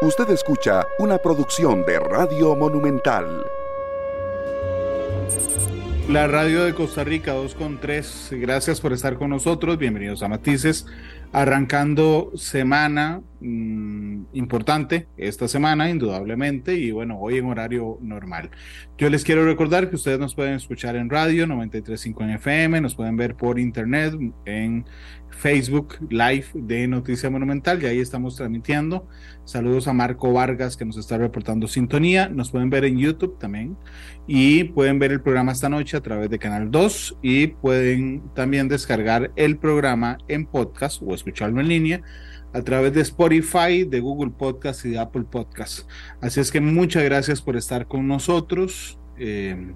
Usted escucha una producción de Radio Monumental. La radio de Costa Rica 2.3, gracias por estar con nosotros, bienvenidos a Matices, arrancando semana mmm, importante esta semana, indudablemente, y bueno, hoy en horario normal. Yo les quiero recordar que ustedes nos pueden escuchar en radio 93.5 en FM, nos pueden ver por internet en Facebook Live de Noticia Monumental, y ahí estamos transmitiendo. Saludos a Marco Vargas que nos está reportando sintonía. Nos pueden ver en YouTube también y pueden ver el programa esta noche a través de Canal 2 y pueden también descargar el programa en podcast o escucharlo en línea a través de Spotify, de Google Podcast y de Apple Podcast. Así es que muchas gracias por estar con nosotros. Eh,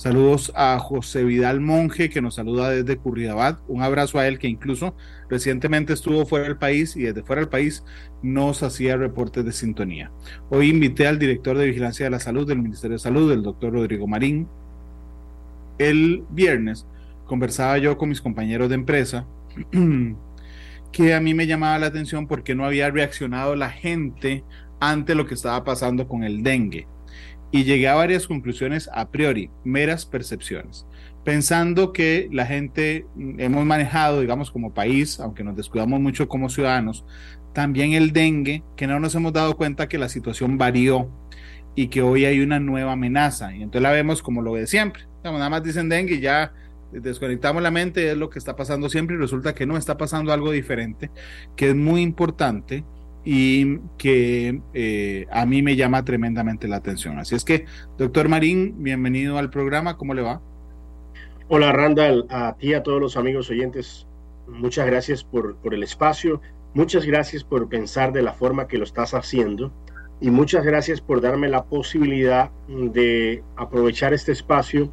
Saludos a José Vidal Monje, que nos saluda desde Curridabat. Un abrazo a él, que incluso recientemente estuvo fuera del país y desde fuera del país nos hacía reportes de sintonía. Hoy invité al director de Vigilancia de la Salud del Ministerio de Salud, el doctor Rodrigo Marín. El viernes conversaba yo con mis compañeros de empresa que a mí me llamaba la atención porque no había reaccionado la gente ante lo que estaba pasando con el dengue y llegué a varias conclusiones a priori, meras percepciones, pensando que la gente mm, hemos manejado, digamos, como país, aunque nos descuidamos mucho como ciudadanos, también el dengue, que no nos hemos dado cuenta que la situación varió y que hoy hay una nueva amenaza. Y entonces la vemos como lo de siempre. nada más dicen dengue y ya desconectamos la mente, es lo que está pasando siempre y resulta que no está pasando algo diferente, que es muy importante y que eh, a mí me llama tremendamente la atención. Así es que, doctor Marín, bienvenido al programa, ¿cómo le va? Hola Randall, a ti, a todos los amigos oyentes, muchas gracias por, por el espacio, muchas gracias por pensar de la forma que lo estás haciendo y muchas gracias por darme la posibilidad de aprovechar este espacio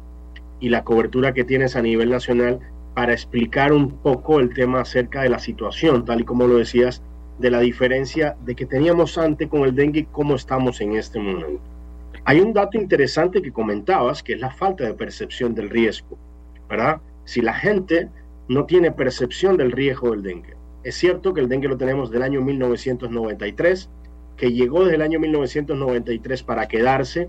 y la cobertura que tienes a nivel nacional para explicar un poco el tema acerca de la situación, tal y como lo decías, de la diferencia de que teníamos antes con el dengue y cómo estamos en este momento. Hay un dato interesante que comentabas, que es la falta de percepción del riesgo, ¿verdad? Si la gente no tiene percepción del riesgo del dengue. Es cierto que el dengue lo tenemos del año 1993, que llegó desde el año 1993 para quedarse,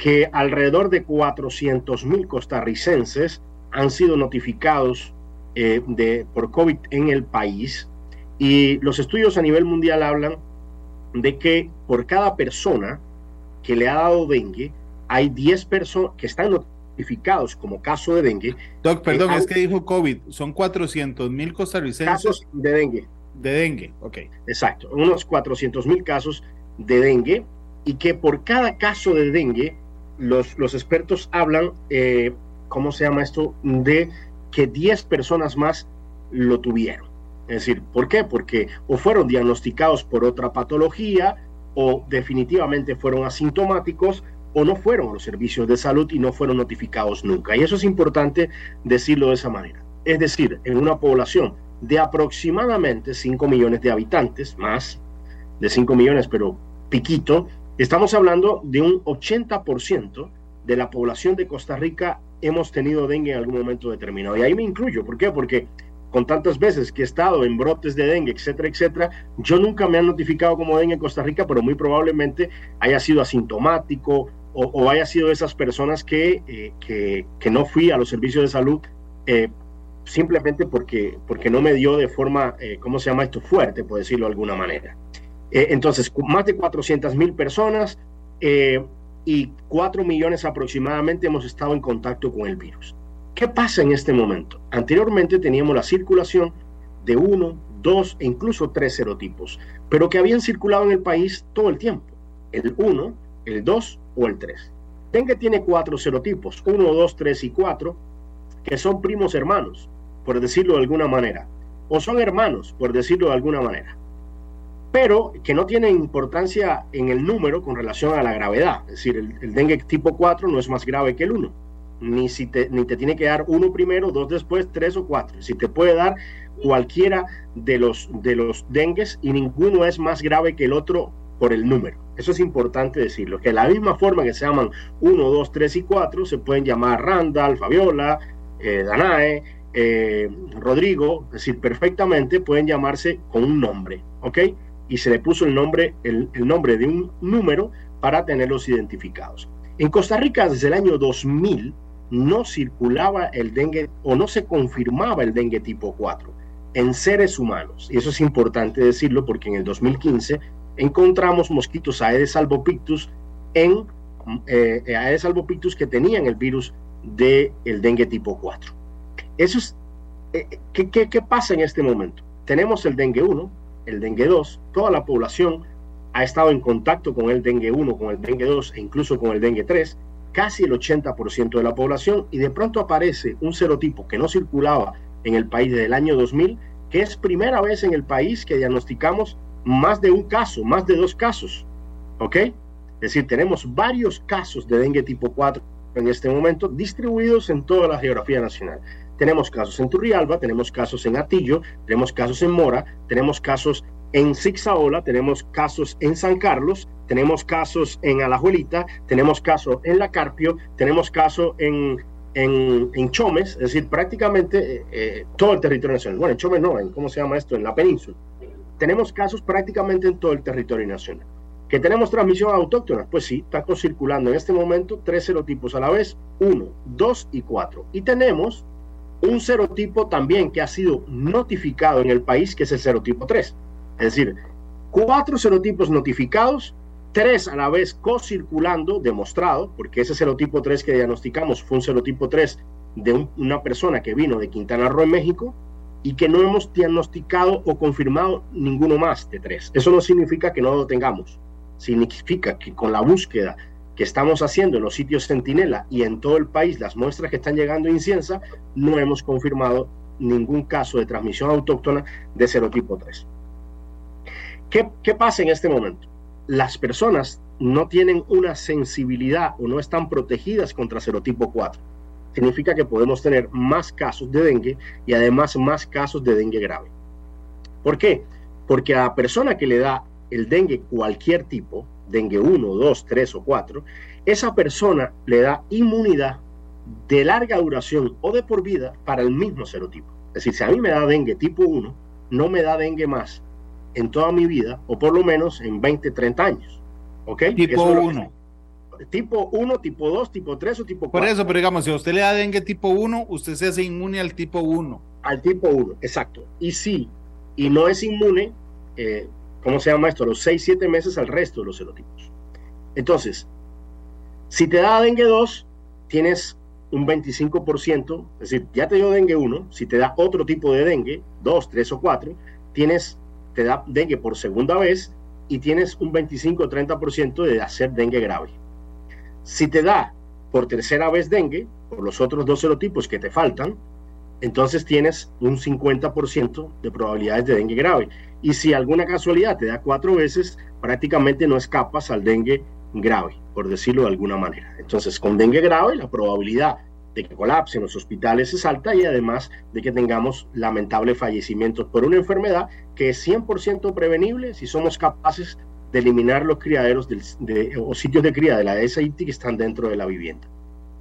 que alrededor de 400 mil costarricenses han sido notificados eh, de, por COVID en el país, y los estudios a nivel mundial hablan de que por cada persona que le ha dado dengue, hay 10 personas que están notificados como caso de dengue. Doc, perdón, es que dijo COVID, son 400 mil costarricenses. Casos de dengue. De dengue, ok. Exacto, unos 400 mil casos de dengue y que por cada caso de dengue, los, los expertos hablan, eh, ¿cómo se llama esto? De que 10 personas más lo tuvieron. Es decir, ¿por qué? Porque o fueron diagnosticados por otra patología o definitivamente fueron asintomáticos o no fueron a los servicios de salud y no fueron notificados nunca. Y eso es importante decirlo de esa manera. Es decir, en una población de aproximadamente 5 millones de habitantes, más de 5 millones, pero piquito, estamos hablando de un 80% de la población de Costa Rica hemos tenido dengue en algún momento determinado. Y ahí me incluyo. ¿Por qué? Porque con tantas veces que he estado en brotes de dengue, etcétera, etcétera, yo nunca me han notificado como dengue en Costa Rica, pero muy probablemente haya sido asintomático o, haya sido de esas personas que, eh, que, que, no fui a los servicios de salud eh, simplemente porque, porque no me dio de forma, eh, ¿cómo se llama esto? Fuerte, por decirlo de alguna manera. Entonces, más de 400 mil personas y 4 millones aproximadamente hemos estado en contacto con el virus. ¿Qué pasa en este momento? Anteriormente teníamos la circulación de uno, dos e incluso tres serotipos, pero que habían circulado en el país todo el tiempo. El 1, el 2 o el 3. Dengue tiene cuatro serotipos, 1, 2, 3 y 4, que son primos hermanos, por decirlo de alguna manera, o son hermanos, por decirlo de alguna manera, pero que no tienen importancia en el número con relación a la gravedad. Es decir, el, el dengue tipo 4 no es más grave que el 1 ni, si te, ni te tiene que dar uno primero, dos después, tres o cuatro. Si te puede dar cualquiera de los, de los dengues y ninguno es más grave que el otro por el número. Eso es importante decirlo, que de la misma forma que se llaman 1, 2, 3 y 4, se pueden llamar Randall, Fabiola, eh, Danae, eh, Rodrigo, es decir, perfectamente pueden llamarse con un nombre, ¿ok? Y se le puso el nombre, el, el nombre de un número para tenerlos identificados. En Costa Rica desde el año 2000 no circulaba el dengue o no se confirmaba el dengue tipo 4 en seres humanos. Y eso es importante decirlo porque en el 2015 encontramos mosquitos Aedes albopictus en eh, Aedes albopictus que tenían el virus del el dengue tipo 4. Eso es, eh, ¿qué, qué, qué pasa en este momento? Tenemos el dengue 1, el dengue 2, toda la población ha estado en contacto con el dengue 1, con el dengue 2 e incluso con el dengue 3, casi el 80% de la población, y de pronto aparece un serotipo que no circulaba en el país desde el año 2000, que es primera vez en el país que diagnosticamos más de un caso, más de dos casos. ¿Ok? Es decir, tenemos varios casos de dengue tipo 4 en este momento distribuidos en toda la geografía nacional. Tenemos casos en Turrialba, tenemos casos en Atillo, tenemos casos en Mora, tenemos casos en Zigzaola, tenemos casos en San Carlos, tenemos casos en Alajuelita, tenemos casos en La Carpio, tenemos casos en, en, en, Chomes, es decir, prácticamente eh, eh, todo el territorio nacional. Bueno, en Chomes no, en, ¿cómo se llama esto? En la península. Tenemos casos prácticamente en todo el territorio nacional. ¿Que tenemos transmisión autóctona? Pues sí, está circulando en este momento tres serotipos a la vez, uno, dos y cuatro. Y tenemos un serotipo también que ha sido notificado en el país, que es el serotipo 3. Es decir, cuatro serotipos notificados, tres a la vez co-circulando, demostrado, porque ese serotipo 3 que diagnosticamos fue un serotipo 3 de un, una persona que vino de Quintana Roo en México y que no hemos diagnosticado o confirmado ninguno más de tres. Eso no significa que no lo tengamos, significa que con la búsqueda que estamos haciendo en los sitios Centinela y en todo el país, las muestras que están llegando a Inciensa, no hemos confirmado ningún caso de transmisión autóctona de serotipo 3. ¿Qué, ¿Qué pasa en este momento? Las personas no tienen una sensibilidad o no están protegidas contra serotipo 4. Significa que podemos tener más casos de dengue y además más casos de dengue grave. ¿Por qué? Porque a la persona que le da el dengue cualquier tipo, dengue 1, 2, 3 o 4, esa persona le da inmunidad de larga duración o de por vida para el mismo serotipo. Es decir, si a mí me da dengue tipo 1, no me da dengue más en toda mi vida, o por lo menos en 20, 30 años. ¿Ok? Tipo 1. Tipo 1, tipo 2, tipo 3 o tipo 4. Por eso, pero digamos, si usted le da dengue tipo 1, usted se hace inmune al tipo 1. Al tipo 1, exacto. Y sí, y no es inmune, eh, ¿cómo se llama esto? Los 6, 7 meses al resto de los serotipos. Entonces, si te da dengue 2, tienes un 25%, es decir, ya te dio dengue 1, si te da otro tipo de dengue, 2, 3 o 4, tienes te da dengue por segunda vez y tienes un 25 o 30% de hacer dengue grave. Si te da por tercera vez dengue, por los otros dos serotipos que te faltan, entonces tienes un 50% de probabilidades de dengue grave. Y si alguna casualidad te da cuatro veces, prácticamente no escapas al dengue grave, por decirlo de alguna manera. Entonces, con dengue grave, la probabilidad de que colapsen los hospitales es alta y además de que tengamos lamentables fallecimientos por una enfermedad que es 100% prevenible si somos capaces de eliminar los criaderos de, o sitios de cría de la SIT que están dentro de la vivienda.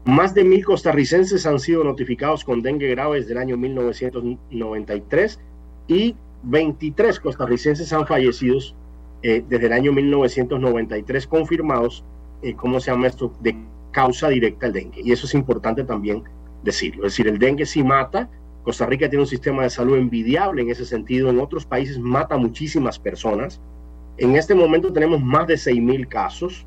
Más de mil costarricenses han sido notificados con dengue grave desde el año 1993 y 23 costarricenses han fallecido eh, desde el año 1993 confirmados, eh, ¿cómo se llama esto?, de causa directa el dengue. Y eso es importante también decirlo. Es decir, el dengue sí mata. Costa Rica tiene un sistema de salud envidiable en ese sentido. En otros países mata muchísimas personas. En este momento tenemos más de 6.000 casos.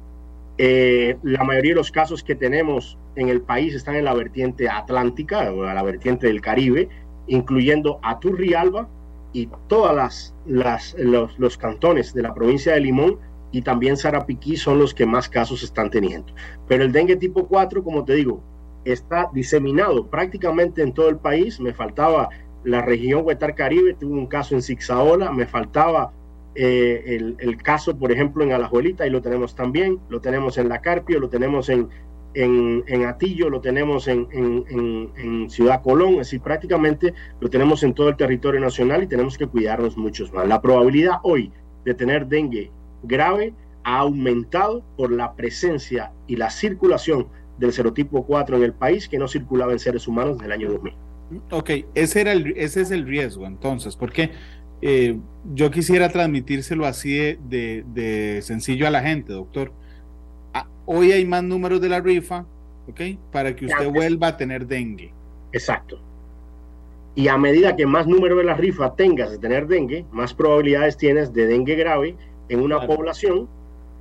Eh, la mayoría de los casos que tenemos en el país están en la vertiente atlántica o la vertiente del Caribe, incluyendo Aturrialba y todas las, las los, los cantones de la provincia de Limón y también Sarapiquí son los que más casos están teniendo. Pero el dengue tipo 4, como te digo, está diseminado prácticamente en todo el país. Me faltaba la región Huetar Caribe, tuvo un caso en Zixaola, me faltaba eh, el, el, caso, por ejemplo, en Alajuelita, y lo tenemos también, lo tenemos en La Carpio, lo tenemos en, en, Atillo, lo tenemos en, Ciudad Colón, es decir, prácticamente lo tenemos en todo el territorio nacional y tenemos que cuidarnos muchos más. La probabilidad hoy de tener dengue grave ha aumentado por la presencia y la circulación del serotipo 4 en el país que no circulaba en seres humanos desde el año 2000. Ok, ese, era el, ese es el riesgo entonces, porque eh, yo quisiera transmitírselo así de, sencillo a la gente, doctor. Ah, hoy hay más números de la rifa, ¿ok? Para que usted vuelva a tener dengue. Exacto. Y a medida que más número de la rifa tengas de tener dengue, más probabilidades tienes de dengue grave en una población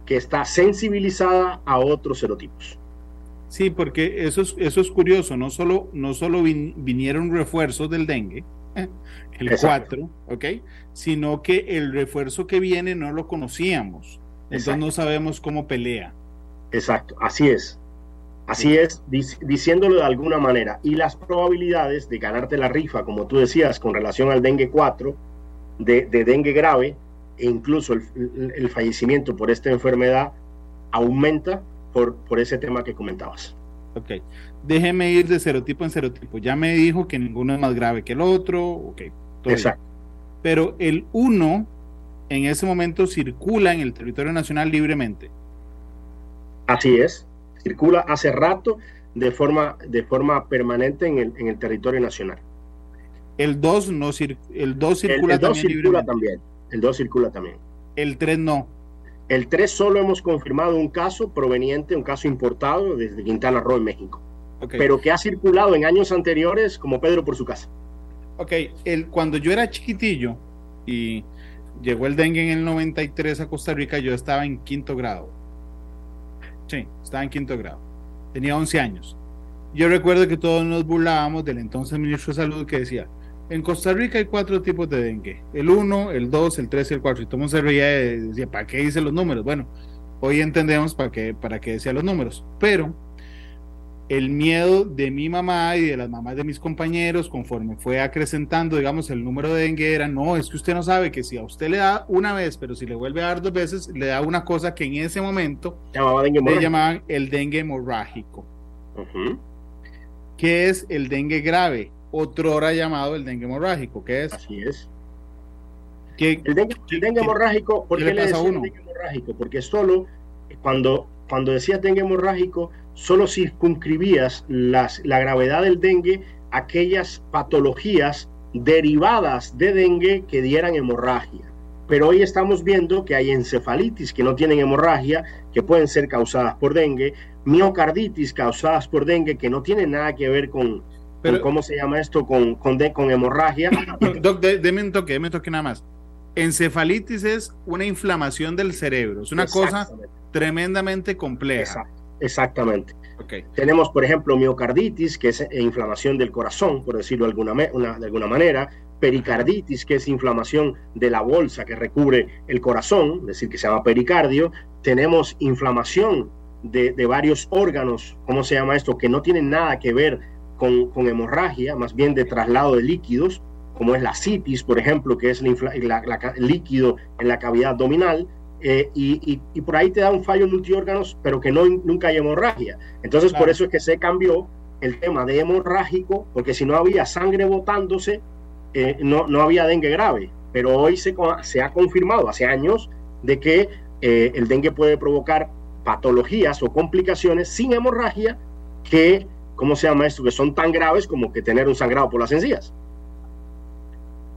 que está sensibilizada a otros serotipos. Sí, porque eso es, eso es curioso, no solo, no solo vinieron refuerzos del dengue, el 4, ¿ok? Sino que el refuerzo que viene no lo conocíamos, entonces no sabemos cómo pelea. Exacto, así es. Así es, diciéndolo de alguna manera. Y las probabilidades de ganarte la rifa, como tú decías, con relación al dengue 4, de, dengue grave, e incluso el, fallecimiento por esta enfermedad, aumenta por, por ese tema que comentabas. Ok, déjeme ir de serotipo en serotipo. Ya me dijo que ninguno es más grave que el otro. Ok, exacto. Pero el 1 en ese momento circula en el territorio nacional libremente. Así es, circula hace rato de forma, de forma permanente en el, en el territorio nacional. El 2 no el 2 circula, el, el 2 circula también. El 2 circula también. El 3 no. El 3 solo hemos confirmado un caso proveniente, un caso importado desde Quintana Roo en México, pero que ha circulado en años anteriores como Pedro por su casa. Ok, el, cuando yo era chiquitillo y llegó el dengue en el 93 a Costa Rica, yo estaba en quinto grado. Sí, estaba en quinto grado. Tenía 11 años. Yo recuerdo que todos nos burlábamos del entonces ministro de Salud que decía, en Costa Rica hay cuatro tipos de dengue. El 1, el 2, el 3 y el 4. Y todo el mundo se reía y decía, ¿para qué dice los números? Bueno, hoy entendemos para qué, para qué decía los números. Pero el miedo de mi mamá y de las mamás de mis compañeros, conforme fue acrecentando, digamos, el número de dengue era, no, es que usted no sabe que si a usted le da una vez, pero si le vuelve a dar dos veces, le da una cosa que en ese momento le llamaban el dengue hemorrágico. ¿Qué es el dengue grave? otro hora llamado el dengue hemorrágico, ¿qué es? Así es. el dengue, hemorrágico, ¿por qué, le, pasa dengue hemorrágico? Porque solo cuando, cuando decías dengue hemorrágico, solo circunscribías las, la gravedad del dengue a aquellas patologías derivadas de dengue que dieran hemorragia. Pero hoy estamos viendo que hay encefalitis que no tienen hemorragia, que pueden ser causadas por dengue, miocarditis causadas por dengue, que no tienen nada que ver con, ¿Cómo se llama esto? Con, con, con hemorragia. Doc, deme un toque, un toque nada más. Encefalitis es una inflamación del cerebro, es una cosa tremendamente compleja. Exactamente. Okay. Tenemos, por ejemplo, miocarditis, que es inflamación del corazón, por decirlo de alguna, de alguna manera, pericarditis, que es inflamación de la bolsa que recubre el corazón, es decir, que se llama pericardio. Tenemos inflamación de, de varios órganos, ¿cómo se llama esto? Que no tienen nada que ver con, hemorragia, más bien de traslado de líquidos, como es la citis, por ejemplo, que es el líquido en la cavidad abdominal, eh, y, por ahí te da un fallo multiórganos, pero que no, nunca hay hemorragia. Entonces, por eso es que se cambió el tema de hemorrágico, porque si no había sangre botándose, eh, no, no había dengue grave. Pero hoy se, se ha confirmado hace años de que eh, el dengue puede provocar patologías o complicaciones sin hemorragia que ¿cómo se llama esto? Que son tan graves como que tener un sangrado por las encías.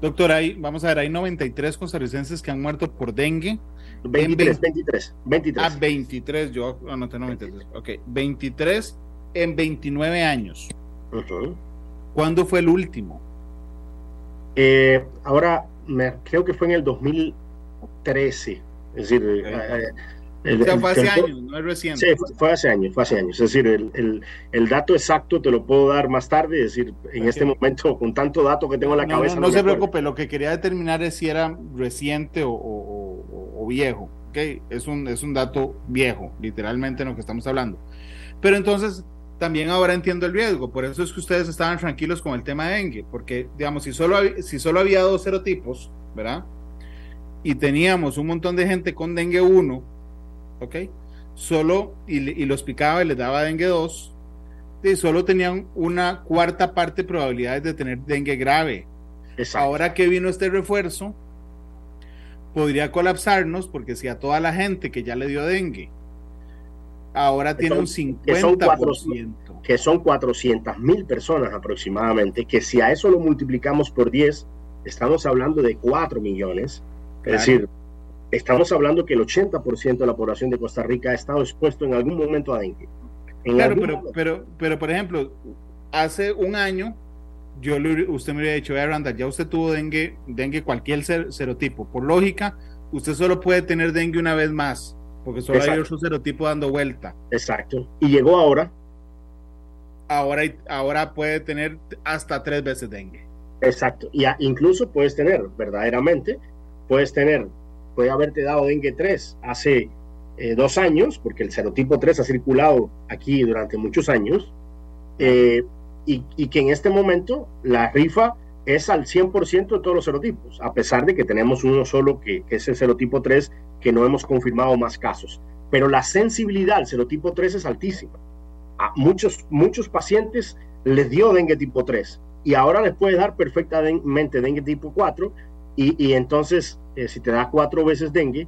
Doctor, ahí, vamos a ver, hay 93 costarricenses que han muerto por dengue. 23, 23, 23. Ah, 23, yo anoté 93. Ok, 23 en 29 años. ¿Cuándo fue el último? Eh, ahora, me, creo que fue en el 2013. Es decir, eh, fue hace años, no es reciente. Sí, fue, hace años, fue hace años. Es decir, el, el, dato exacto te lo puedo dar más tarde, es decir, en este momento, con tanto dato que tengo en la cabeza. No, se preocupe, lo que quería determinar es si era reciente o, o, viejo. ¿okay? Es, un, es un dato viejo, literalmente en lo que estamos hablando. Pero entonces, también ahora entiendo el riesgo, por eso es que ustedes estaban tranquilos con el tema de dengue, porque, digamos, si solo, si solo había dos serotipos, ¿verdad? Y teníamos un montón de gente con dengue 1 ¿ok? Solo, y, los picaba y les daba dengue 2, y solo tenían una cuarta parte de probabilidades de tener dengue grave. Ahora que vino este refuerzo, podría colapsarnos porque si a toda la gente que ya le dio dengue, ahora tiene un 50%. Que son 400 mil personas aproximadamente, que si a eso lo multiplicamos por 10, estamos hablando de 4 millones. Es decir, estamos hablando que el 80% de la población de Costa Rica ha estado expuesto en algún momento a dengue. claro, pero, pero, pero, por ejemplo, hace un año, yo usted me hubiera dicho, Randa, ya usted tuvo dengue, dengue cualquier serotipo. Por lógica, usted solo puede tener dengue una vez más, porque solo hay otro serotipo dando vuelta. Exacto. Y llegó ahora. Ahora, ahora puede tener hasta tres veces dengue. Exacto. Y incluso puedes tener, verdaderamente, puedes tener, puede haberte dado dengue 3 hace eh, dos años, porque el serotipo 3 ha circulado aquí durante muchos años, eh, y, que en este momento la rifa es al 100% de todos los serotipos, a pesar de que tenemos uno solo que, es el serotipo 3, que no hemos confirmado más casos. Pero la sensibilidad al serotipo 3 es altísima. A muchos, muchos pacientes les dio dengue tipo 3 y ahora les puede dar perfectamente dengue tipo 4 y, entonces eh, si te da cuatro veces dengue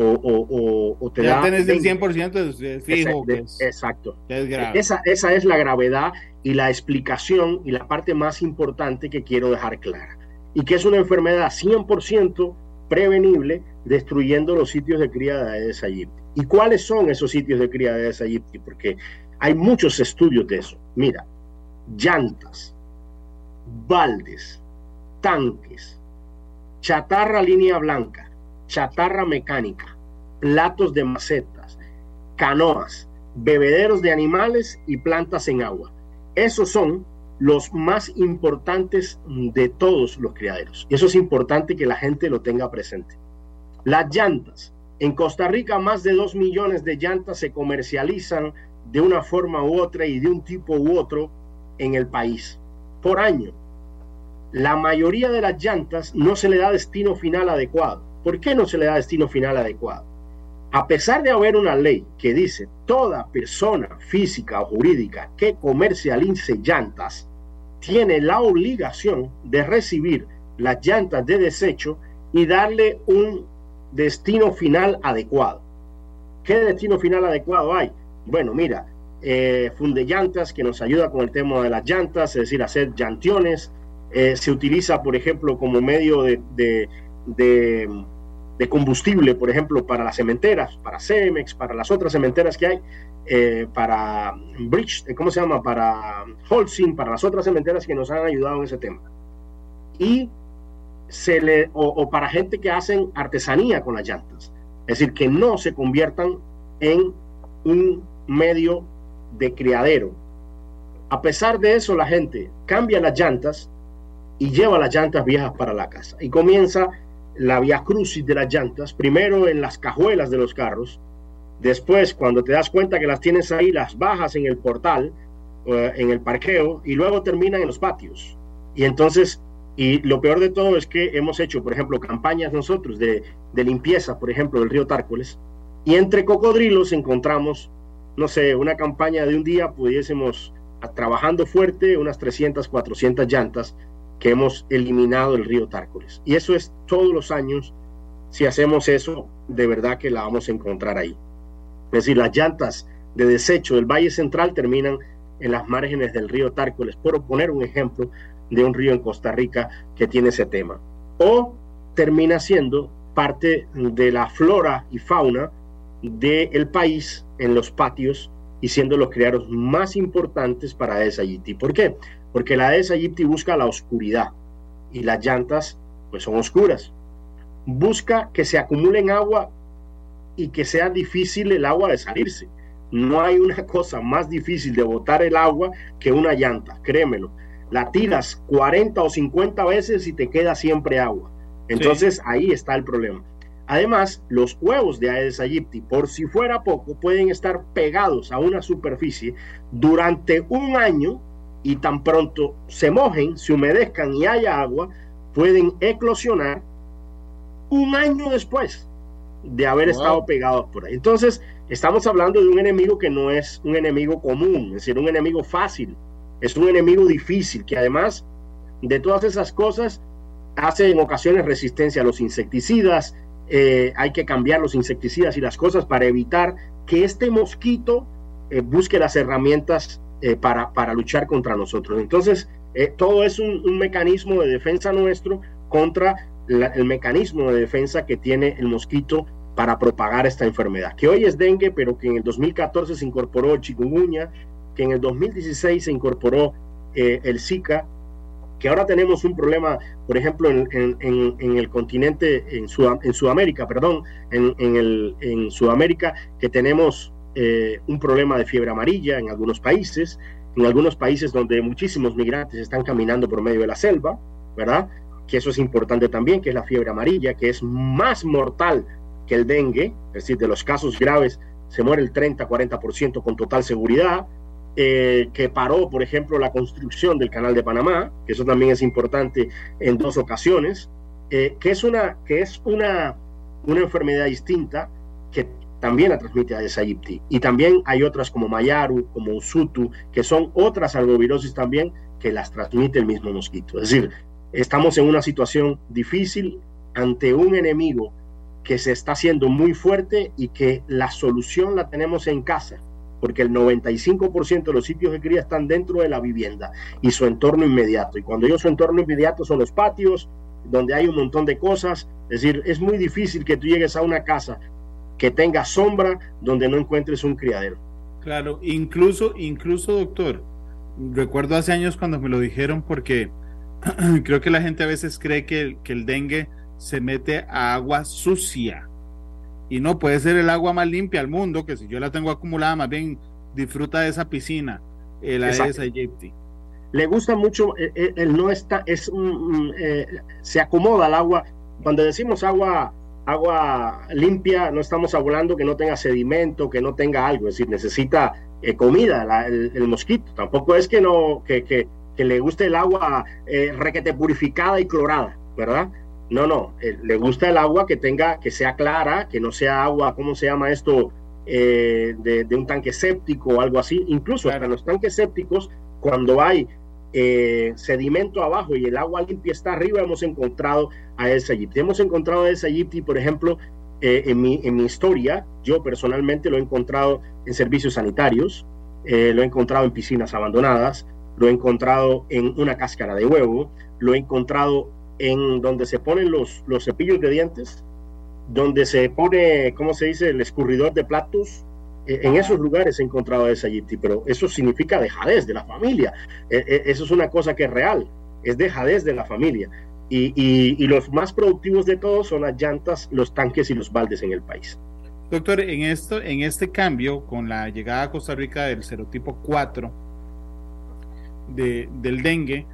o, o, te ya tenés el 100% de fijo. exacto. esa, esa es la gravedad y la explicación y la parte más importante que quiero dejar clara. Y que es una enfermedad 100% prevenible destruyendo los sitios de cría de Aedes aegypti. ¿Y cuáles son esos sitios de cría de Aedes aegypti? Porque hay muchos estudios de eso. Mira, llantas, baldes, tanques, chatarra línea blanca, chatarra mecánica, platos de macetas, canoas, bebederos de animales y plantas en agua. Esos son los más importantes de todos los criaderos. Y eso es importante que la gente lo tenga presente. Las llantas. En Costa Rica más de dos millones de llantas se comercializan de una forma u otra y de un tipo u otro en el país por año. La mayoría de las llantas no se le da destino final adecuado. ¿Por qué no se le da destino final adecuado? A pesar de haber una ley que dice toda persona física o jurídica que comercialice llantas tiene la obligación de recibir las llantas de desecho y darle un destino final adecuado. ¿Qué destino final adecuado hay? Bueno, mira, eh, funde llantas que nos ayuda con el tema de las llantas, es decir, hacer llantiones. Eh, se utiliza, por ejemplo, como medio de, de, combustible, por ejemplo, para las cementeras, para Cemex, para las otras cementeras que hay, eh, para Bridge, ¿cómo se llama? Para Holcim, para las otras cementeras que nos han ayudado en ese tema. Y se le, o para gente que hacen artesanía con las llantas, es decir, que no se conviertan en un medio de criadero. A pesar de eso, la gente cambia las llantas y lleva las llantas viejas para la casa. Y comienza la vía crucis de las llantas, primero en las cajuelas de los carros, después cuando te das cuenta que las tienes ahí, las bajas en el portal, eh, en el parqueo, y luego terminan en los patios. Y entonces, y lo peor de todo es que hemos hecho, por ejemplo, campañas nosotros de, de limpieza, por ejemplo, del río Tárcoles, y entre cocodrilos encontramos no sé, una campaña de un día pudiésemos, trabajando fuerte, unas 300, 400 llantas que hemos eliminado el río Tárcoles. Y eso es todos los años. Si hacemos eso, de verdad que la vamos a encontrar ahí. Es decir, las llantas de desecho del Valle Central terminan en las márgenes del río Tárcoles, por poner un ejemplo de un río en Costa Rica que tiene ese tema. O termina siendo parte de la flora y fauna del país en los patios y siendo los criaderos más importantes para Aedes aegypti. ¿Por qué? Porque la Aedes aegypti busca la oscuridad y las llantas pues son oscuras. Busca que se acumule en agua y que sea difícil el agua de salirse. No hay una cosa más difícil de botar el agua que una llanta, créemelo. La tiras 40 o 50 veces y te queda siempre agua. Entonces ahí está el problema. Además, los huevos de Aedes aegypti, por si fuera poco, pueden estar pegados a una superficie durante un año y tan pronto se mojen, se humedezcan y haya agua, pueden eclosionar un año después de haber estado pegados por ahí. Entonces, estamos hablando de un enemigo que no es un enemigo común, es decir, un enemigo fácil, es un enemigo difícil, que además de todas esas cosas hace en ocasiones resistencia a los insecticidas, eh, hay que cambiar los insecticidas y las cosas para evitar que este mosquito eh, busque las herramientas eh, para, para, luchar contra nosotros. Entonces, todo es un, mecanismo de defensa nuestro contra el mecanismo de defensa que tiene el mosquito para propagar esta enfermedad, que hoy es dengue, pero que en el 2014 se incorporó el chikungunya, que en el 2016 se incorporó eh, el Zika, que ahora tenemos un problema, por ejemplo, en, el continente, en, en Sudamérica, perdón, en, el, en Sudamérica, que tenemos eh, un problema de fiebre amarilla en algunos países, en algunos países donde muchísimos migrantes están caminando por medio de la selva, ¿verdad? Que eso es importante también, que es la fiebre amarilla, que es más mortal que el dengue, es decir, de los casos graves se muere el 30-40% con total seguridad, eh, que paró, por ejemplo, la construcción del canal de Panamá, que eso también es importante en dos ocasiones, eh, que es, una, que es una, una enfermedad distinta también la transmite Aedes aegypti. Y también hay otras como Mayaru, como Usutu, que son otras algovirosis también que las transmite el mismo mosquito. Es decir, estamos en una situación difícil ante un enemigo que se está haciendo muy fuerte y que la solución la tenemos en casa porque el 95% de los sitios de cría están dentro de la vivienda y su entorno inmediato. Y cuando digo su entorno inmediato son los patios, donde hay un montón de cosas. Es decir, es muy difícil que tú llegues a una casa que tenga sombra donde no encuentres un criadero. Claro, incluso, incluso doctor, recuerdo hace años cuando me lo dijeron porque creo que la gente a veces cree que, que el dengue se mete a agua sucia y no puede ser el agua más limpia del mundo, que si yo la tengo acumulada, más bien disfruta de esa piscina, el Aedes aegypti. Le gusta mucho, él, eh, eh, no está, es eh, se acomoda al agua. Cuando decimos agua, agua limpia, no estamos hablando que no tenga sedimento, que no tenga algo, es decir, necesita comida el, mosquito. Tampoco es que no, que, que, que le guste el agua requete purificada y clorada, ¿verdad? No, no, eh, le gusta el agua que tenga, que sea clara, que no sea agua, ¿cómo se llama esto? Eh, de, un tanque séptico o algo así. Incluso en los tanques sépticos, cuando hay eh, sedimento abajo y el agua limpia está arriba, hemos encontrado a ese aegypti. Hemos encontrado a ese aegypti, por ejemplo, en, mi, en mi historia, yo personalmente lo he encontrado en servicios sanitarios, lo he encontrado en piscinas abandonadas, lo he encontrado en una cáscara de huevo, lo he encontrado en donde se ponen los, los cepillos de dientes, donde se pone, ¿cómo se dice?, el escurridor de platos. En esos lugares he encontrado esa Yipti, pero eso significa dejadez de la familia. E, e, eso es una cosa que es real, es dejadez de la familia. Y, y, los más productivos de todos son las llantas, los tanques y los baldes en el país. Doctor, en, esto, en este cambio, con la llegada a Costa Rica del serotipo 4 de, del dengue,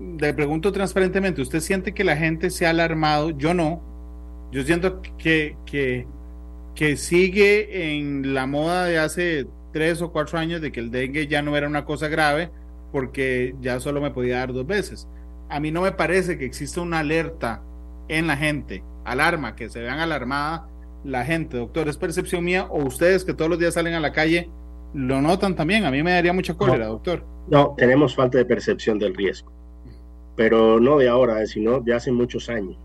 le pregunto transparentemente, ¿usted siente que la gente se ha alarmado? Yo no. Yo siento que, que, que sigue en la moda de hace tres o cuatro años de que el dengue ya no era una cosa grave porque ya solo me podía dar dos veces. A mí no me parece que exista una alerta en la gente, alarma, que se vean alarmada la gente, doctor. ¿Es percepción mía o ustedes que todos los días salen a la calle lo notan también? A mí me daría mucha cólera, doctor. No, tenemos falta de percepción del riesgo pero no de ahora, sino de hace muchos años.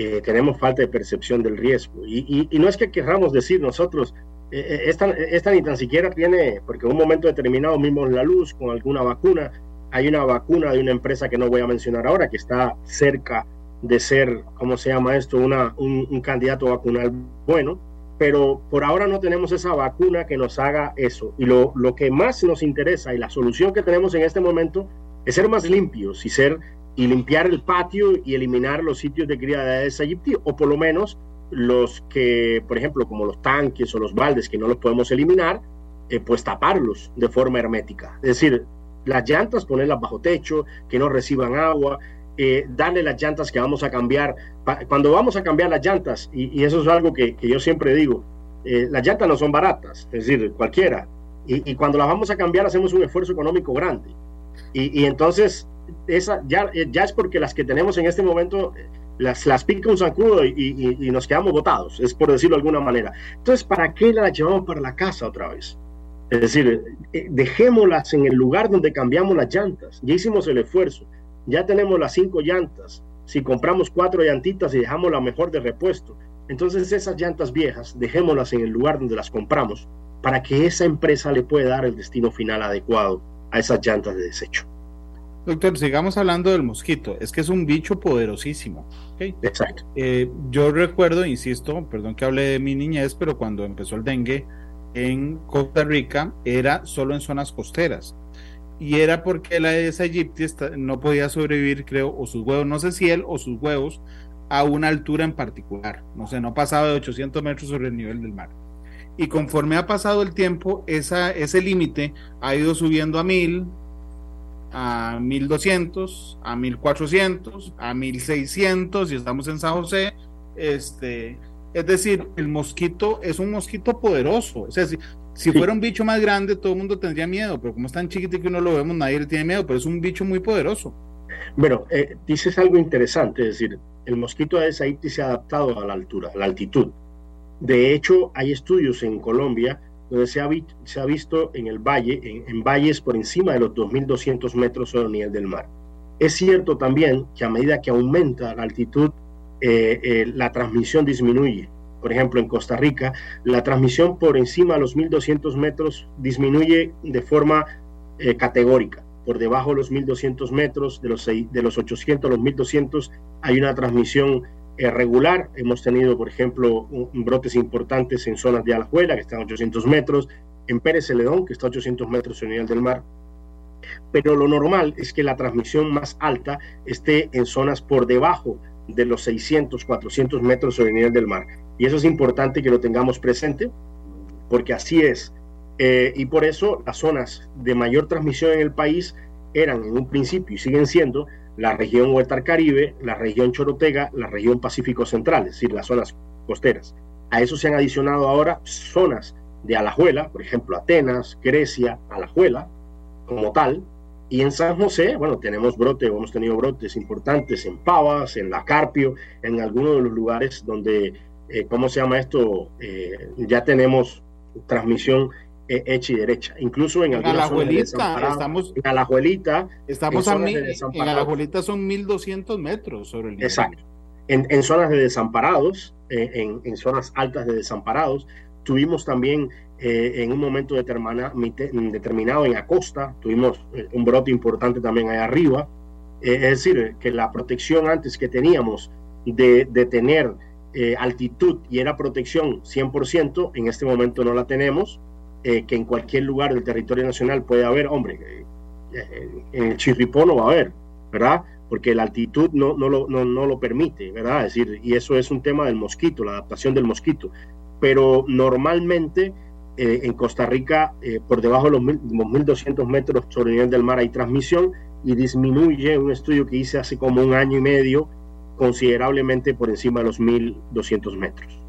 Eh, tenemos falta de percepción del riesgo. Y, no es que querramos decir nosotros, eh, eh, esta, esta, ni tan siquiera tiene, porque en un momento determinado vimos la luz con alguna vacuna. Hay una vacuna de una empresa que no voy a mencionar ahora, que está cerca de ser, ¿cómo se llama esto?, una, un, candidato vacunal bueno, pero por ahora no tenemos esa vacuna que nos haga eso. Y lo, lo que más nos interesa y la solución que tenemos en este momento es ser más limpios y ser y limpiar el patio y eliminar los sitios de cría de Aedes aegypti o por lo menos los que, por ejemplo, como los tanques o los baldes que no los podemos eliminar, eh, pues taparlos de forma hermética. Es decir, las llantas ponerlas bajo techo, que no reciban agua, eh, darle las llantas que vamos a cambiar. Cuando vamos a cambiar las llantas, y, eso es algo que, yo siempre digo, eh, las llantas no son baratas, es decir, cualquiera. Y, cuando las vamos a cambiar hacemos un esfuerzo económico grande. Y, entonces, esa ya, ya es porque las que tenemos en este momento las, las pica un sacudo y, y, nos quedamos botados, es por decirlo de alguna manera. Entonces, ¿para qué las llevamos para la casa otra vez? Es decir, eh, dejémoslas en el lugar donde cambiamos las llantas. Ya hicimos el esfuerzo, ya tenemos las cinco llantas. Si compramos cuatro llantitas y dejamos la mejor de repuesto, entonces esas llantas viejas, dejémoslas en el lugar donde las compramos para que esa empresa le pueda dar el destino final adecuado a esas llantas de desecho. Doctor, sigamos hablando del mosquito. Es que es un bicho poderosísimo. Exacto. Eh, yo recuerdo, insisto, perdón que hable de mi niñez, pero cuando empezó el dengue en Costa Rica era solo en zonas costeras. Y era porque la Aedes aegypti no podía sobrevivir, creo, o sus huevos, no sé si él o sus huevos, a una altura en particular. No sé, no pasaba de 800 metros sobre el nivel del mar. Y conforme ha pasado el tiempo, esa, ese límite ha ido subiendo a 1000, a 1200, a 1400, a 1600 y estamos en San José. Este, es decir, el mosquito es un mosquito poderoso. O sea, si, si fuera un bicho más grande, todo el mundo tendría miedo, pero como es tan chiquito que uno lo vemos, nadie le tiene miedo, pero es un bicho muy poderoso. Bueno, eh, dices algo interesante, es decir, el mosquito de Aedes se ha adaptado a la altura, a la altitud. De hecho, hay estudios en Colombia donde se ha, visto en el valle, en, valles por encima de los 2.200 metros sobre el nivel del mar. Es cierto también que a medida que aumenta la altitud, eh, eh, la transmisión disminuye. Por ejemplo, en Costa Rica, la transmisión por encima de los 1.200 metros disminuye de forma eh, categórica. Por debajo de los 1.200 metros, de los, de los 800 a los 1.200, hay una transmisión regular. Hemos tenido, por ejemplo, brotes importantes en zonas de Alajuela, que están a 800 metros, en Pérez Celedón, que está a 800 metros sobre el nivel del mar. Pero lo normal es que la transmisión más alta esté en zonas por debajo de los 600, 400 metros sobre el nivel del mar. Y eso es importante que lo tengamos presente, porque así es. Eh, y por eso las zonas de mayor transmisión en el país eran en un principio y siguen siendo la región Huertar Caribe, la región Chorotega, la región Pacífico Central, es decir, las zonas costeras. A eso se han adicionado ahora zonas de Alajuela, por ejemplo, Atenas, Grecia, Alajuela, como tal. Y en San José, bueno, tenemos brotes, hemos tenido brotes importantes en Pavas, en La Carpio, en algunos de los lugares donde, eh, ¿cómo se llama esto? Eh, ya tenemos transmisión hecha y derecha. Incluso en algunas Alajuelita, estamos, en Alajuelita, estamos en, a en Alajuelita son 1200 metros sobre el nivel. Exacto. En, en, zonas de desamparados, eh, en, en, zonas altas de desamparados. Tuvimos también eh, en un momento determinado en Acosta, tuvimos un brote importante también ahí arriba. es decir, que la protección antes que teníamos de, de tener altitud y era protección 100%, en este momento no la tenemos eh, que en cualquier lugar del territorio nacional puede haber, hombre, eh, eh, en Chirripó no va a haber, ¿verdad? Porque la altitud no, no, lo, no, no lo permite, ¿verdad? Es decir, y eso es un tema del mosquito, la adaptación del mosquito. Pero normalmente en Costa Rica, por debajo de los, 1.200 metros sobre el nivel del mar hay transmisión y disminuye un estudio que hice hace como un año y medio considerablemente por encima de los 1.200 metros.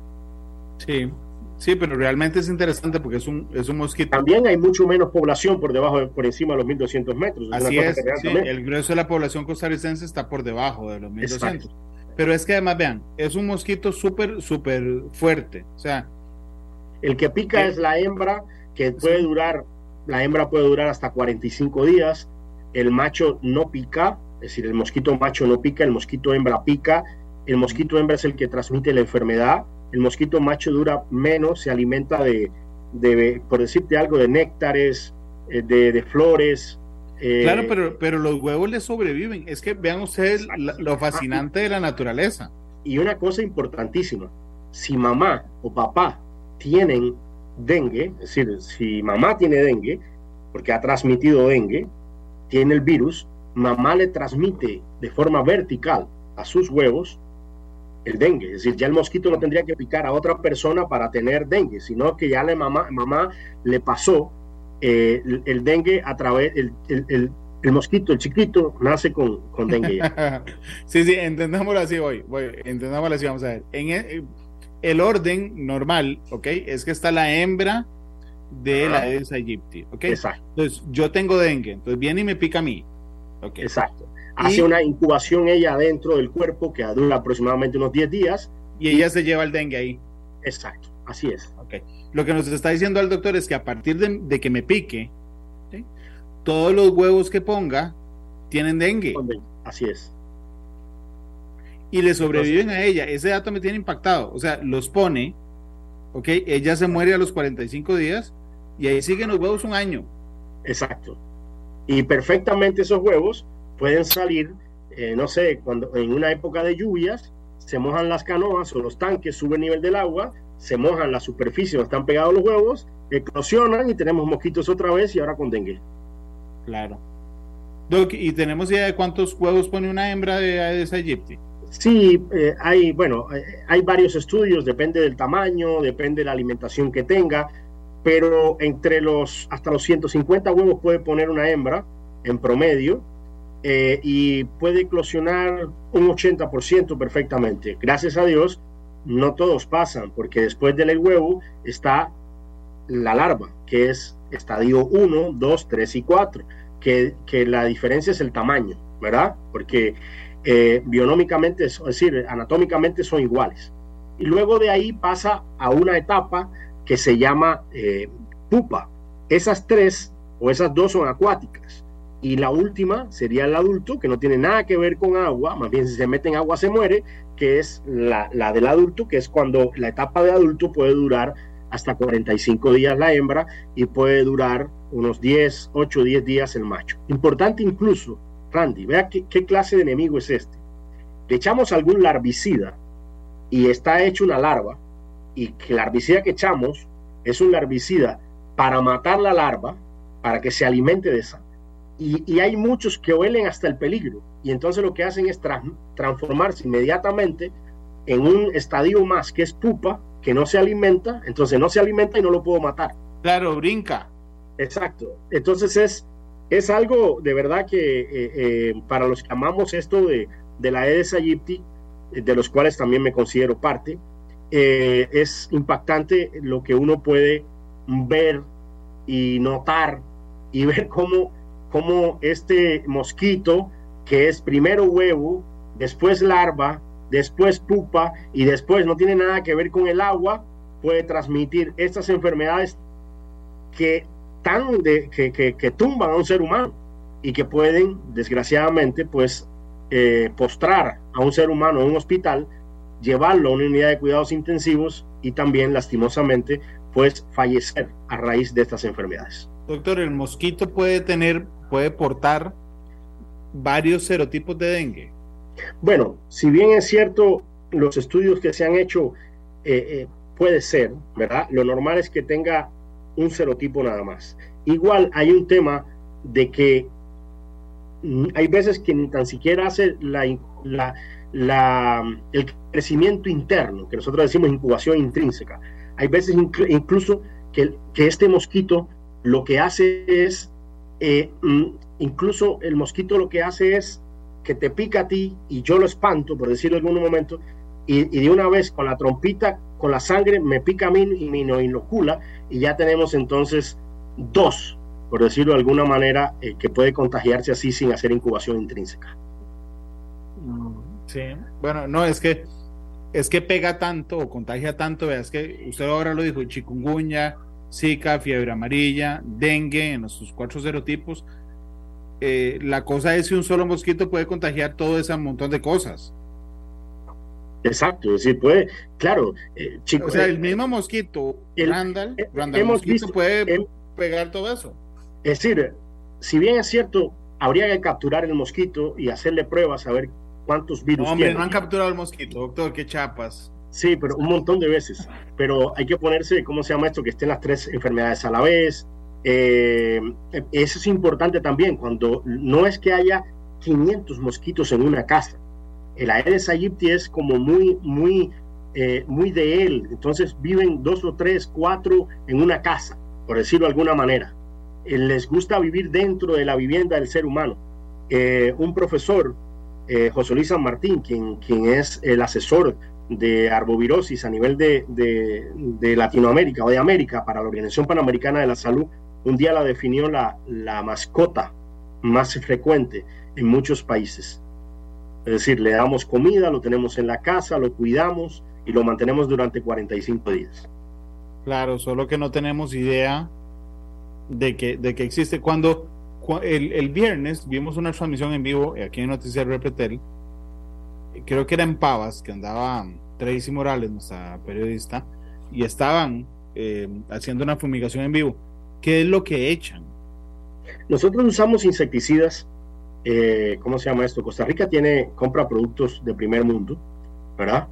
Sí, Sí, pero realmente es interesante porque es un, es un mosquito. También hay mucho menos población por debajo, por encima de los 1200 metros. Así es, el grueso de la población costarricense está por debajo de los 1200. Pero es que además, vean, es un mosquito súper, súper fuerte. O sea, el que pica es la hembra, que puede durar, la hembra puede durar hasta 45 días. El macho no pica, es decir, el mosquito macho no pica, el mosquito hembra pica. El mosquito hembra es el que transmite la enfermedad el mosquito macho dura menos, se alimenta de, de por decirte algo, de néctares, eh, de, flores. Eh, claro, pero, pero los huevos le sobreviven. Es que vean ustedes lo fascinante de la naturaleza. Y una cosa importantísima, si mamá o papá tienen dengue, es decir, si mamá tiene dengue, porque ha transmitido dengue, tiene el virus, mamá le transmite de forma vertical a sus huevos el dengue. Es decir, ya el mosquito no tendría que picar a otra persona para tener dengue, sino que ya la mamá, mamá le pasó eh, el, dengue a través, el, el, el, mosquito, el chiquito, nace con, con dengue. sí, sí, entendámoslo así hoy. entendámoslo así, vamos a ver. En el, orden normal, ¿ok? Es que está la hembra de la Aedes aegypti, ¿ok? Exacto. Entonces, yo tengo dengue, entonces viene y me pica a mí. Okay. Exacto hace una incubación ella dentro del cuerpo que dura aproximadamente unos 10 días. Y ella se lleva el dengue ahí. Exacto, así es. Okay. Lo que nos está diciendo el doctor es que a partir de, que me pique, todos los huevos que ponga tienen dengue. Así es. Y le sobreviven a ella. Ese dato me tiene impactado. O sea, los pone, ¿ok? Ella se muere a los 45 días y ahí siguen los huevos un año. Exacto. Y perfectamente esos huevos pueden salir, eh, no sé, cuando en una época de lluvias, se mojan las canoas o los tanques, sube el nivel del agua, se mojan la superficie donde están pegados los huevos, eclosionan y tenemos mosquitos otra vez y ahora con dengue. Claro. Doc, ¿y tenemos idea de cuántos huevos pone una hembra de Aedes aegypti? Sí, eh, hay, bueno, eh, hay varios estudios, depende del tamaño, depende de la alimentación que tenga, pero entre los, hasta los 150 huevos puede poner una hembra en promedio eh, y puede eclosionar un 80% perfectamente. Gracias a Dios, no todos pasan, porque después del huevo está la larva, que es estadio 1, 2, 3 y 4, que, que la diferencia es el tamaño, ¿verdad? Porque eh, bionómicamente, es decir, anatómicamente son iguales. Y luego de ahí pasa a una etapa que se llama eh, pupa. Esas tres o esas dos son acuáticas. Y la última sería el adulto, que no tiene nada que ver con agua, más bien si se mete en agua se muere, que es la, la del adulto, que es cuando la etapa de adulto puede durar hasta 45 días la hembra y puede durar unos 10, 8, 10 días el macho. Importante incluso, Randy, vea qué, qué clase de enemigo es este. Le echamos algún larvicida y está hecho una larva y que el larvicida que echamos es un larvicida para matar la larva, para que se alimente de esa. Y, y hay muchos que huelen hasta el peligro y entonces lo que hacen es transformarse inmediatamente en un estadio más que es pupa, que no se alimenta, entonces no se alimenta y no lo puedo matar. Claro, brinca. Exacto. Entonces es, es algo de verdad que eh, eh, para los que amamos esto de, de la Aedes aegypti, de los cuales también me considero parte, eh, es impactante lo que uno puede ver y notar y ver cómo, cómo este mosquito, que es primero huevo, después larva, después pupa y después no tiene nada que ver con el agua, puede transmitir estas enfermedades que, tan de, que, que, que tumban a un ser humano y que pueden, desgraciadamente, pues eh, postrar a un ser humano en un hospital, llevarlo a una unidad de cuidados intensivos y también, lastimosamente, pues fallecer a raíz de estas enfermedades. Doctor, el mosquito puede tener, puede portar varios serotipos de dengue. Bueno, si bien es cierto, los estudios que se han hecho eh, eh, puede ser, ¿verdad? Lo normal es que tenga un serotipo nada más. Igual hay un tema de que mm, hay veces que ni tan siquiera hace la, el crecimiento interno, que nosotros decimos incubación intrínseca. Hay veces incluso que, que este mosquito lo que hace es, eh, mm, incluso el mosquito lo que hace es que te pica a ti y yo lo espanto, por decirlo en algún momento, y, de una vez con la trompita, con la sangre, me pica a mí y me inocula, y ya tenemos entonces dos, por decirlo de alguna manera, eh, que puede contagiarse así sin hacer incubación intrínseca. Sí, bueno, no, es que es que pega tanto o contagia tanto, es que usted ahora lo dijo, chikungunya, zika, fiebre amarilla, dengue, en sus cuatro serotipos, eh, la cosa es si un solo mosquito puede contagiar todo ese montón de cosas. Exacto, es decir, puede, claro, eh, chico, o sea, el mismo mosquito, el, Randall, eh, Randall hemos mosquito visto, puede el, pegar todo eso. Es decir, si bien es cierto, habría que capturar el mosquito y hacerle pruebas a ver cuántos virus no, hombre, tiene. no han capturado el mosquito, doctor, qué chapas. Sí, pero un montón de veces. Pero hay que ponerse, ¿cómo se llama esto? Que estén las tres enfermedades a la vez. Eh, eso es importante también, cuando no es que haya 500 mosquitos en una casa. El Aedes aegypti es como muy, muy, eh, muy de él. Entonces viven dos o tres, cuatro en una casa, por decirlo de alguna manera. Eh, les gusta vivir dentro de la vivienda del ser humano. Un profesor, José Luis San Martín, quien, quien es el asesor de arbovirosis a nivel de, de, Latinoamérica o de América para la Organización Panamericana de la Salud, un día la definió la, la mascota más frecuente en muchos países. Es decir, le damos comida, lo tenemos en la casa, lo cuidamos y lo mantenemos durante 45 días. Claro, solo que no tenemos idea de que, de que existe. Cuando el, el viernes vimos una transmisión en vivo aquí en Noticias Repetel, creo que era en Pavas, que andaba Tracy Morales, nuestra periodista, y estaban eh, haciendo una fumigación en vivo. ¿Qué es lo que echan? Nosotros usamos insecticidas eh, ¿cómo se llama esto? Costa Rica tiene, compra productos de primer mundo, ¿verdad?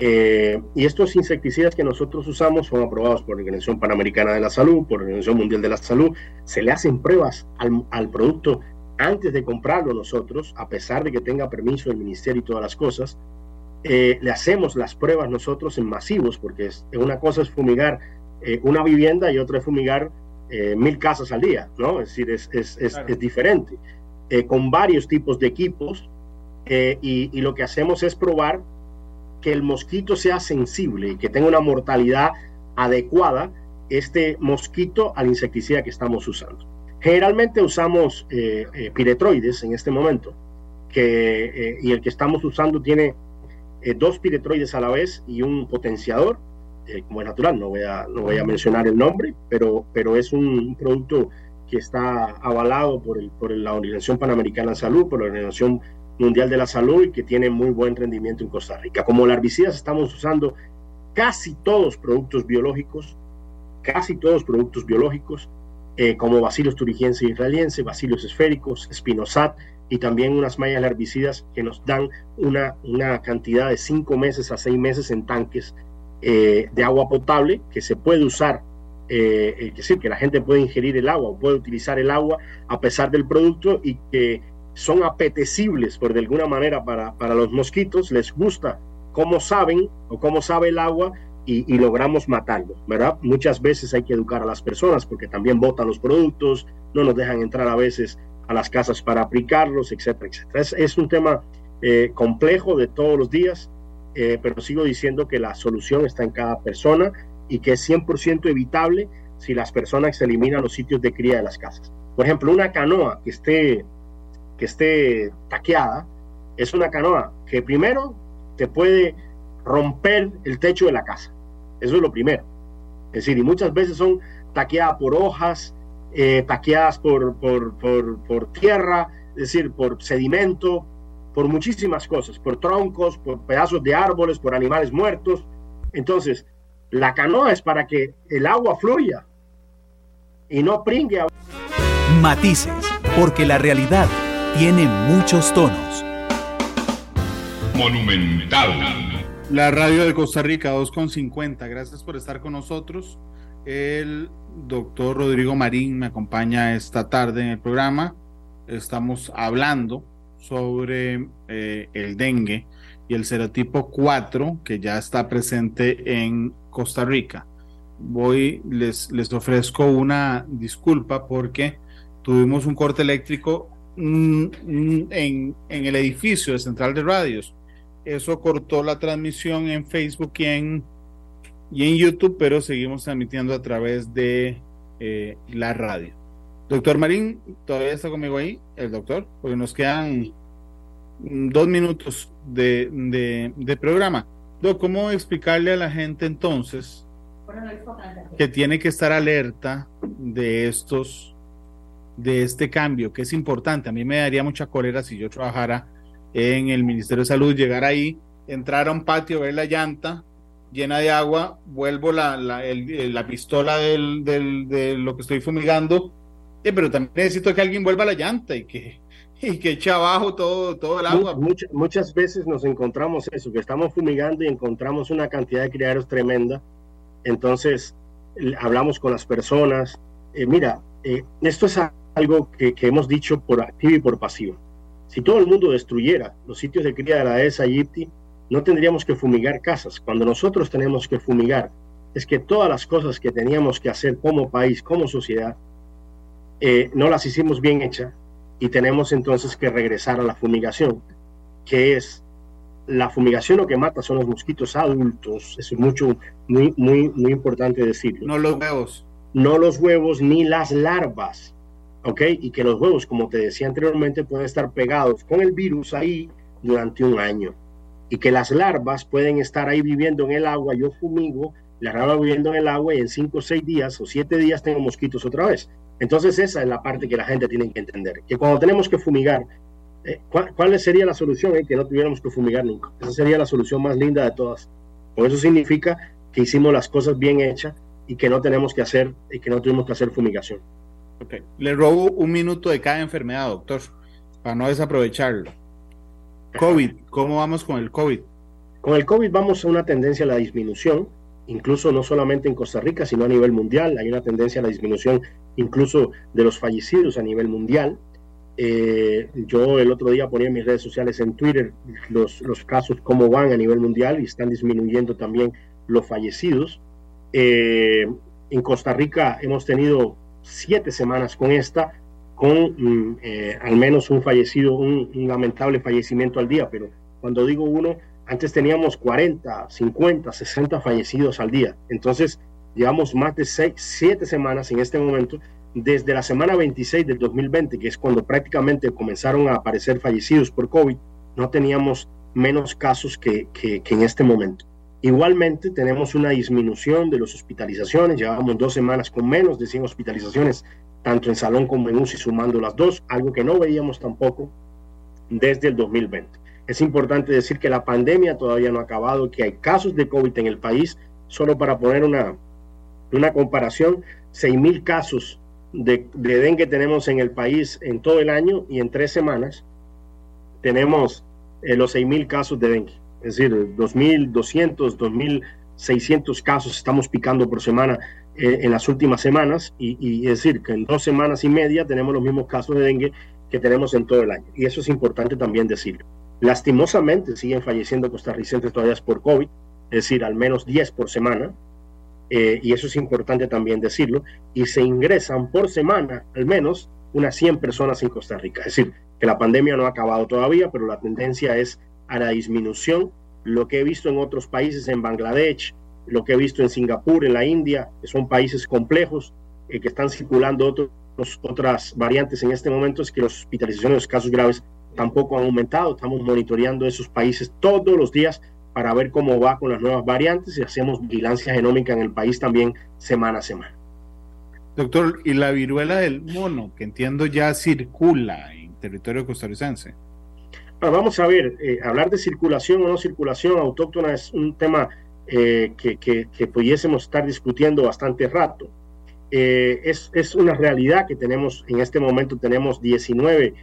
Eh, y estos insecticidas que nosotros usamos son aprobados por la Organización Panamericana de la Salud, por la Organización Mundial de la Salud. Se le hacen pruebas al, al producto antes de comprarlo nosotros, a pesar de que tenga permiso del ministerio y todas las cosas. Eh, le hacemos las pruebas nosotros en masivos, porque es, una cosa es fumigar eh, una vivienda y otra es fumigar eh, mil casas al día, ¿no? Es decir, es, es, claro. es diferente. con varios tipos de equipos y, y, lo que hacemos es probar que el mosquito sea sensible y que tenga una mortalidad adecuada este mosquito al insecticida que estamos usando. Generalmente usamos piretroides en este momento, que, y el que estamos usando tiene eh, dos piretroides a la vez y un potenciador, eh, como es natural, no voy, a, no voy a mencionar el nombre, pero, pero es un, un producto que está avalado por, el, por la Organización Panamericana de Salud, por la Organización Mundial de la Salud y que tiene muy buen rendimiento en Costa Rica. Como herbicidas estamos usando casi todos productos biológicos, casi todos productos biológicos, eh, como Bacillus thuringiense israeliense, Bacillus esféricos, Spinosat, y también unas mallas herbicidas que nos dan una, una cantidad de cinco meses a seis meses en tanques eh, de agua potable que se puede usar, eh, es decir, que la gente puede ingerir el agua o puede utilizar el agua a pesar del producto y que son apetecibles por de alguna manera para, para los mosquitos, les gusta cómo saben o cómo sabe el agua y, logramos matarlo, ¿verdad? Muchas veces hay que educar a las personas porque también botan los productos, no nos dejan entrar a veces a las casas para aplicarlos, etcétera, etcétera. Es, un tema eh, complejo de todos los días, eh, pero sigo diciendo que la solución está en cada persona y que es 100% evitable si las personas eliminan los sitios de cría de las casas. Por ejemplo, una canoa que esté, que esté taqueada es una canoa que primero te puede romper el techo de la casa. Eso es lo primero. Es decir, y muchas veces son taqueadas por hojas, eh, taqueadas por, por, por, por, tierra, es decir, por sedimento, por muchísimas cosas, por troncos, por pedazos de árboles, por animales muertos. Entonces, la canoa es para que el agua fluya y no pringue. A... Matices, porque la realidad tiene muchos tonos. Monumental. La radio de Costa Rica 2.50. Gracias por estar con nosotros. El doctor Rodrigo Marín me acompaña esta tarde en el programa. Estamos hablando sobre eh, el dengue y el serotipo 4 que ya está presente en Costa Rica. Voy, les, les ofrezco una disculpa porque tuvimos un corte eléctrico mm, mm, en, en el edificio de Central de Radios. Eso cortó la transmisión en Facebook y en y en YouTube, pero seguimos transmitiendo a través de eh, la radio. Doctor Marín, todavía está conmigo ahí, el doctor, porque nos quedan dos minutos de, de, programa. ¿cómo explicarle a la gente entonces que tiene que estar alerta de estos, de este cambio, que es importante? A mí me daría mucha cólera si yo trabajara en el Ministerio de Salud, llegar ahí, entrar a un patio, ver la llanta, llena de agua, vuelvo la, la, el, la pistola del, del, de lo que estoy fumigando, eh, pero también necesito que alguien vuelva la llanta y que, y que eche abajo todo, todo el agua. Muchas, muchas veces nos encontramos eso, que estamos fumigando y encontramos una cantidad de criaderos tremenda, entonces hablamos con las personas, eh, mira, eh, esto es algo que, que, hemos dicho por activo y por pasivo. Si todo el mundo destruyera los sitios de cría de la ESA aegypti, no tendríamos que fumigar casas. Cuando nosotros tenemos que fumigar, es que todas las cosas que teníamos que hacer como país, como sociedad, eh, no las hicimos bien hechas y tenemos entonces que regresar a la fumigación, que es la fumigación lo que mata son los mosquitos adultos, es mucho, muy, muy, muy importante decirlo. No los huevos. No los huevos ni las larvas, ¿ok? Y que los huevos, como te decía anteriormente, pueden estar pegados con el virus ahí durante un año y que las larvas pueden estar ahí viviendo en el agua, yo fumigo, la larva viviendo en el agua y en cinco o seis días o siete días tengo mosquitos otra vez. Entonces esa es la parte que la gente tiene que entender, que cuando tenemos que fumigar, eh, ¿cuál, ¿cuál, sería la solución? Eh? Que no tuviéramos que fumigar nunca. Esa sería la solución más linda de todas. Por eso significa que hicimos las cosas bien hechas y que no tenemos que hacer, y que no tuvimos que hacer fumigación. Okay. Le robo un minuto de cada enfermedad, doctor. para no desaprovecharlo. COVID, ¿cómo vamos con el COVID? Con el COVID vamos a una tendencia a la disminución, incluso no solamente en Costa Rica, sino a nivel mundial. Hay una tendencia a la disminución incluso de los fallecidos a nivel mundial. Eh, yo el otro día ponía en mis redes sociales en Twitter los, los casos cómo van a nivel mundial y están disminuyendo también los fallecidos. Eh, en Costa Rica hemos tenido siete semanas con esta, con mm, eh, al menos un fallecido, un, lamentable fallecimiento al día, pero cuando digo uno, antes teníamos 40, 50, 60 fallecidos al día. Entonces, llevamos más de seis, siete semanas en este momento, desde la semana 26 del 2020, que es cuando prácticamente comenzaron a aparecer fallecidos por COVID, no teníamos menos casos que, que en este momento. Igualmente, tenemos una disminución de las hospitalizaciones. Llevamos dos semanas con menos de 100 hospitalizaciones, tanto en salón como en UCI, sumando las dos, algo que no veíamos tampoco desde el 2020. Es importante decir que la pandemia todavía no ha acabado, que hay casos de COVID en el país. Solo para poner una, una comparación, 6.000 casos de, de dengue tenemos en el país en todo el año y en tres semanas tenemos eh, los 6.000 casos de dengue es decir, 2.200, 2.600 casos estamos picando por semana eh, en las últimas semanas y, es decir, que en dos semanas y media tenemos los mismos casos de dengue que tenemos en todo el año. Y eso es importante también decirlo. Lastimosamente siguen falleciendo costarricenses todavía por COVID, es decir, al menos 10 por semana, eh, y eso es importante también decirlo, y se ingresan por semana al menos unas 100 personas en Costa Rica. Es decir, que la pandemia no ha acabado todavía, pero la tendencia es a la disminución. Lo que he visto en otros países, en Bangladesh, lo que he visto en Singapur, en la India, que son países complejos, eh, que están circulando otras variantes en este momento, es que las hospitalizaciones, los casos graves tampoco han aumentado. Estamos monitoreando esos países todos los días para ver cómo va con las nuevas variantes y hacemos vigilancia genómica en el país también semana a semana. Doctor, ¿y la viruela del mono, que entiendo ya circula en territorio costarricense? Vamos a ver, eh, hablar de circulación o no circulación autóctona es un tema eh, que, que, pudiésemos estar discutiendo bastante rato. Eh, es, es, una realidad que tenemos en este momento, tenemos 19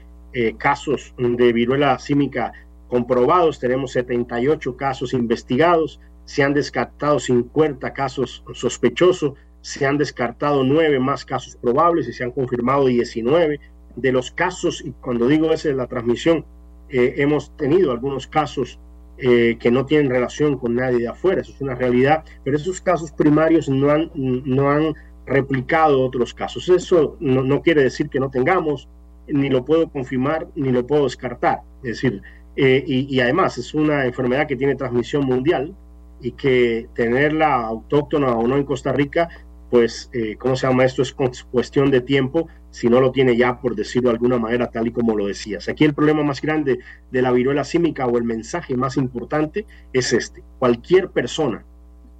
casos de viruela símica comprobados, tenemos 78 casos investigados, se han descartado 50 casos sospechosos, se han descartado 9 más casos probables y se han confirmado 19 de los casos, y cuando digo esa es la transmisión, eh, hemos tenido algunos casos eh, que no tienen relación con nadie de afuera, eso es una realidad, pero esos casos primarios no han, no han replicado otros casos. Eso no, quiere decir que no tengamos, ni lo puedo confirmar, ni lo puedo descartar. Es decir, eh, y, y, además es una enfermedad que tiene transmisión mundial y que tenerla autóctona o no en Costa Rica pues, eh, ¿cómo se llama? Esto es cuestión de tiempo, si no lo tiene ya, por decirlo de alguna manera, tal y como lo decías. Aquí el problema más grande de la viruela símica o el mensaje más importante es este. Cualquier persona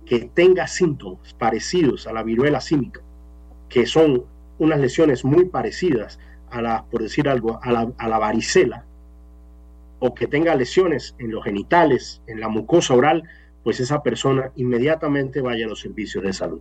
que tenga síntomas parecidos a la viruela símica, que son unas lesiones muy parecidas a la, por decir algo, a la, a la varicela, o que tenga lesiones en los genitales, en la mucosa oral, pues esa persona inmediatamente vaya a los servicios de salud.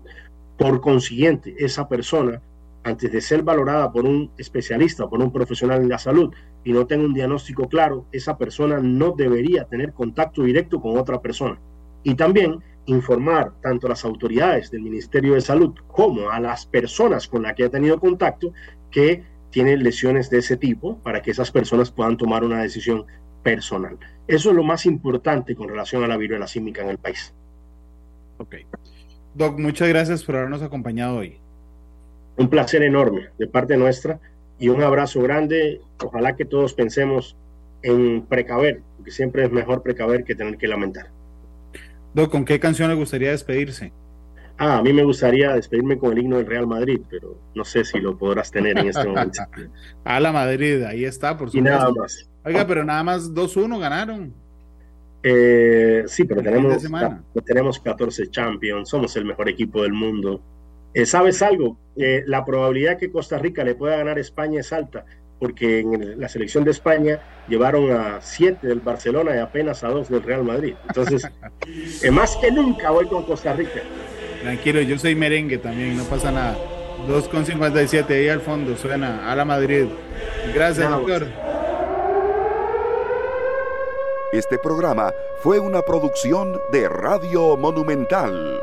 Por consiguiente, esa persona, antes de ser valorada por un especialista, por un profesional en la salud, y no tenga un diagnóstico claro, esa persona no debería tener contacto directo con otra persona. Y también informar tanto a las autoridades del Ministerio de Salud como a las personas con las que ha tenido contacto que tienen lesiones de ese tipo para que esas personas puedan tomar una decisión personal. Eso es lo más importante con relación a la viruela símica en el país. Ok. Doc, muchas gracias por habernos acompañado hoy. Un placer enorme de parte nuestra y un abrazo grande. Ojalá que todos pensemos en precaver, porque siempre es mejor precaver que tener que lamentar. Doc, ¿con qué canción le gustaría despedirse? Ah, a mí me gustaría despedirme con el himno del Real Madrid, pero no sé si lo podrás tener en este momento. a la Madrid, ahí está, por supuesto. Y nada más. Oiga, pero nada más 2-1 ganaron. Eh, sí, pero tenemos, tenemos 14 Champions, somos el mejor equipo del mundo. Eh, ¿Sabes algo? Eh, la probabilidad que Costa Rica le pueda ganar a España es alta, porque en la selección de España llevaron a 7 del Barcelona y apenas a 2 del Real Madrid. Entonces, más que nunca voy con Costa Rica. Tranquilo, yo soy merengue también, no pasa nada. 2,57 ahí al fondo, suena a la Madrid. Gracias, doctor. Este programa fue una producción de Radio Monumental.